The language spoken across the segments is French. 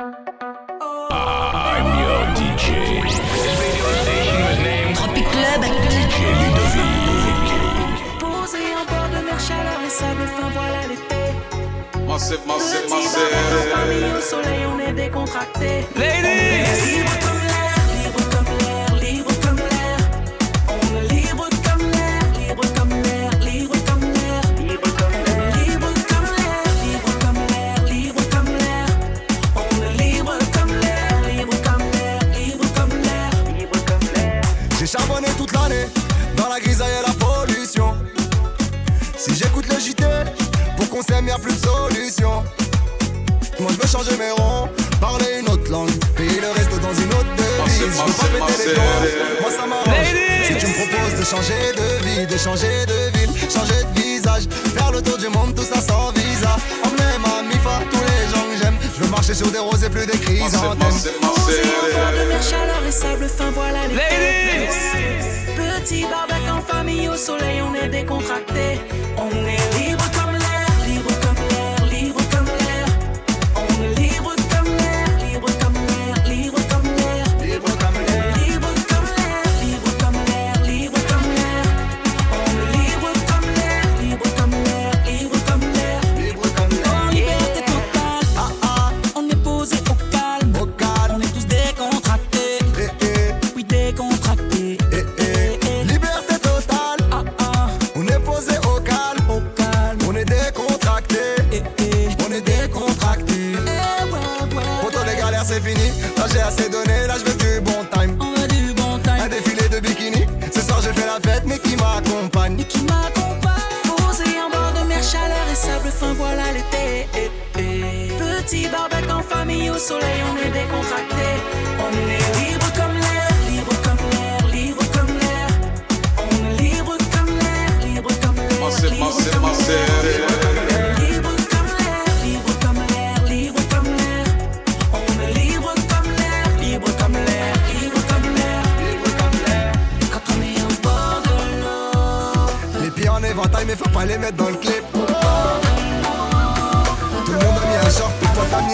I'm your DJ. Tropic Club. DJ Ludovic. Posé en bord de mer, chaleur et sable fin, voilà l'été. Massive, massive, famille au massive. soleil, on est décontracté. Libre changer de vie, de changer de ville, changer de visage, faire le tour du monde, tout ça sans visa. Emmener ma mifa, tous les gens que j'aime. Je veux marcher sur des roses et plus des chrysanthèmes. de mer, chaleur et sable fin, voilà l'été. Petit barbecue en famille au soleil, on est décontracté. On est libre j'ai assez donné. Là, je veux du bon time. On a du bon Un time. défilé de bikini. Ce soir, j'ai fait la fête, mais qui m'accompagne? Et qui m'accompagne? Posé en bord de mer, chaleur et sable fin, voilà l'été. Eh, eh. Petit barbecue en famille au soleil, on est décontracté. On est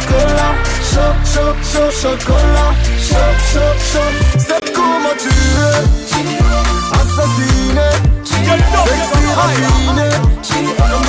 Chocolat, chaud, chaud, chaud, chocolat, chaud, chaud, chaud. C'est comment tu es, assassiné, sexy raffiné, comme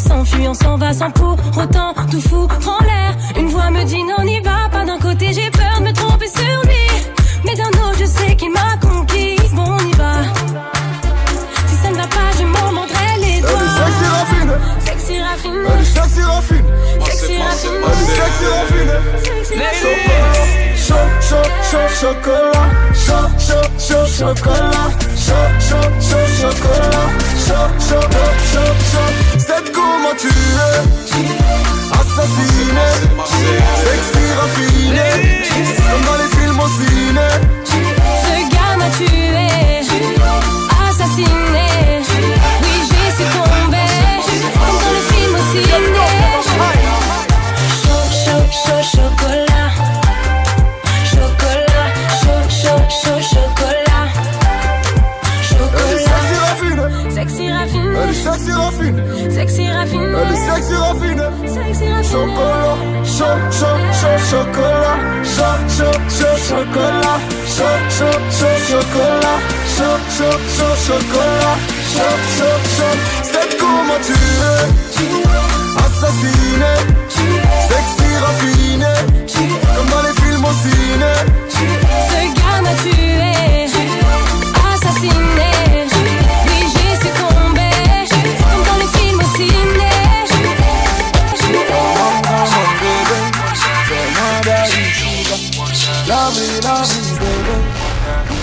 s'enfuit, on s'en va sans pour autant tout foutre en l'air. Une voix me dit non, n'y va pas. D'un côté, j'ai peur de me tromper sur lui, mais d'un autre, je sais qu'il m'a conquise. Bon, on y va. Si ça ne va pas, je m'en mordrai les doigts. raffine, Sexy raffiné, sexy raffine, sexy raffiné, sexy raffine. sexy raffiné. Chaud, chaud, chaud, chocolat. Chaud, chaud, chaud, chocolat. Chaud, chaud, chaud, chocolat. Chaud, chaud. Assassiné. Sexy raffiné. Chaud, chocolat, chaud, chaud, chaud. C'est comment tu es, assassiné, sexy raffiné, comme dans les films au ciné. Ce gars m'a tué, assassiné. Oui, j'ai succombé, comme dans les films au ciné. Baby.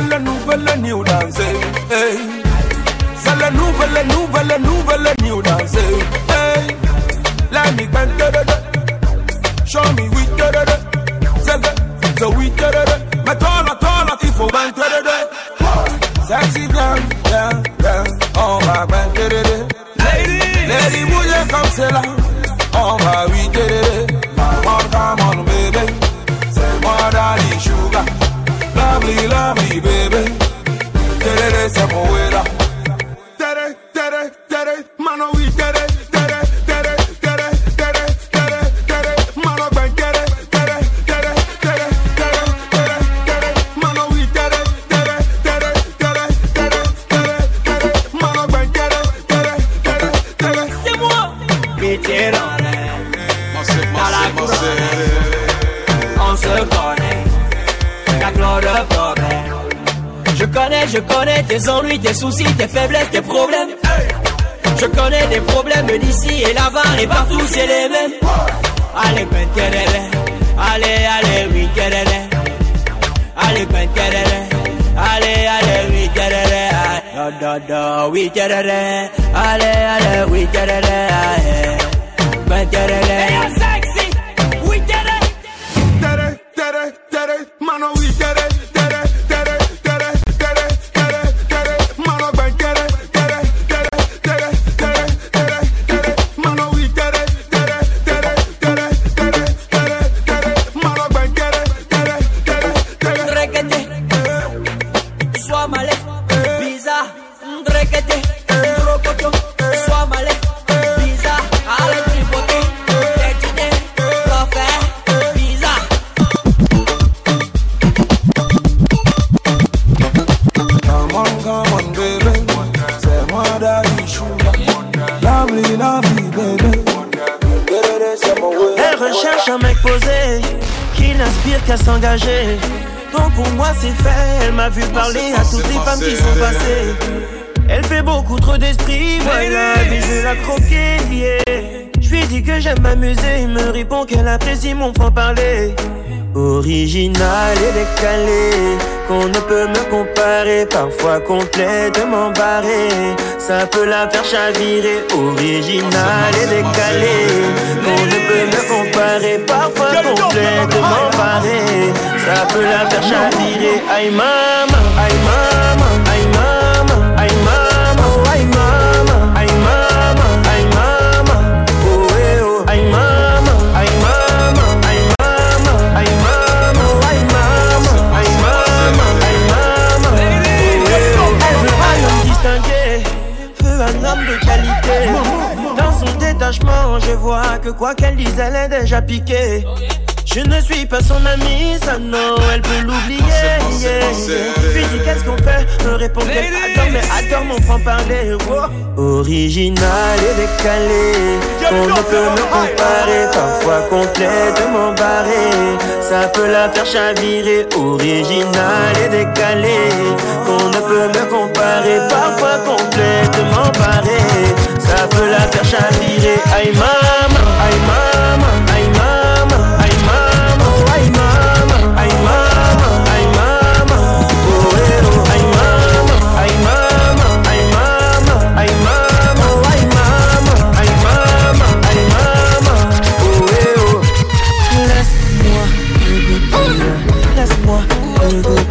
nouvelle, nouvelle, nouvelle new dance. Hey. C'est la nouvelle, nouvelle, nouvelle new dance. Hey. Let me bend, da, da, da. Show me we da da da. Say that, so we da da da. Me turn a turn a if you want da da da. Sexy girl, yeah, yeah. On va ben da da da. Lady, lady, bouge comme c'est là. On va oui oh, da da da. Tes ennuis, tes soucis, tes faiblesses, tes problèmes Je connais des problèmes d'ici et là-bas et partout c'est les mêmes Allez, ben, allez, allez, oui. Allez, ben, allez, allez, oui, tereré. Da, da, da, oui, allez, allez, oui, allez. Ben, tereré. sexy, oui. Tere, tere, tere, mano qu'à s'engager. Donc pour moi c'est fait, elle m'a vu parler à toutes les femmes qui sont passées. Elle fait beaucoup trop d'esprit, voilà, mais je la croquer, yeah. Je lui dis que j'aime m'amuser, il me répond qu'elle apprécie mon franc-parler. Original et décalé, qu'on ne peut me comparer, parfois complètement barré. Ça peut la faire chavirer, original et décalé, qu'on ne peut me comparer, parfois complètement barré. Ça peut la faire chavirer, aïe maman, je vois que quoi qu'elle dise, elle est déjà piquée. Je ne suis pas son amie, ça non, elle peut l'oublier. Je lui dis qu'est-ce qu'on fait, me répond qu'elle adore, mais adore mon franc-parler. wow. Original et décalé, on ne peut me comparer, parfois complètement barré. Ça peut la faire chavirer, original et décalé, on ne peut me comparer, parfois complètement You.